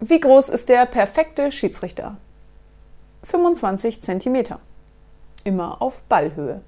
Wie groß ist der perfekte Schiedsrichter? 25 cm. Immer auf Ballhöhe.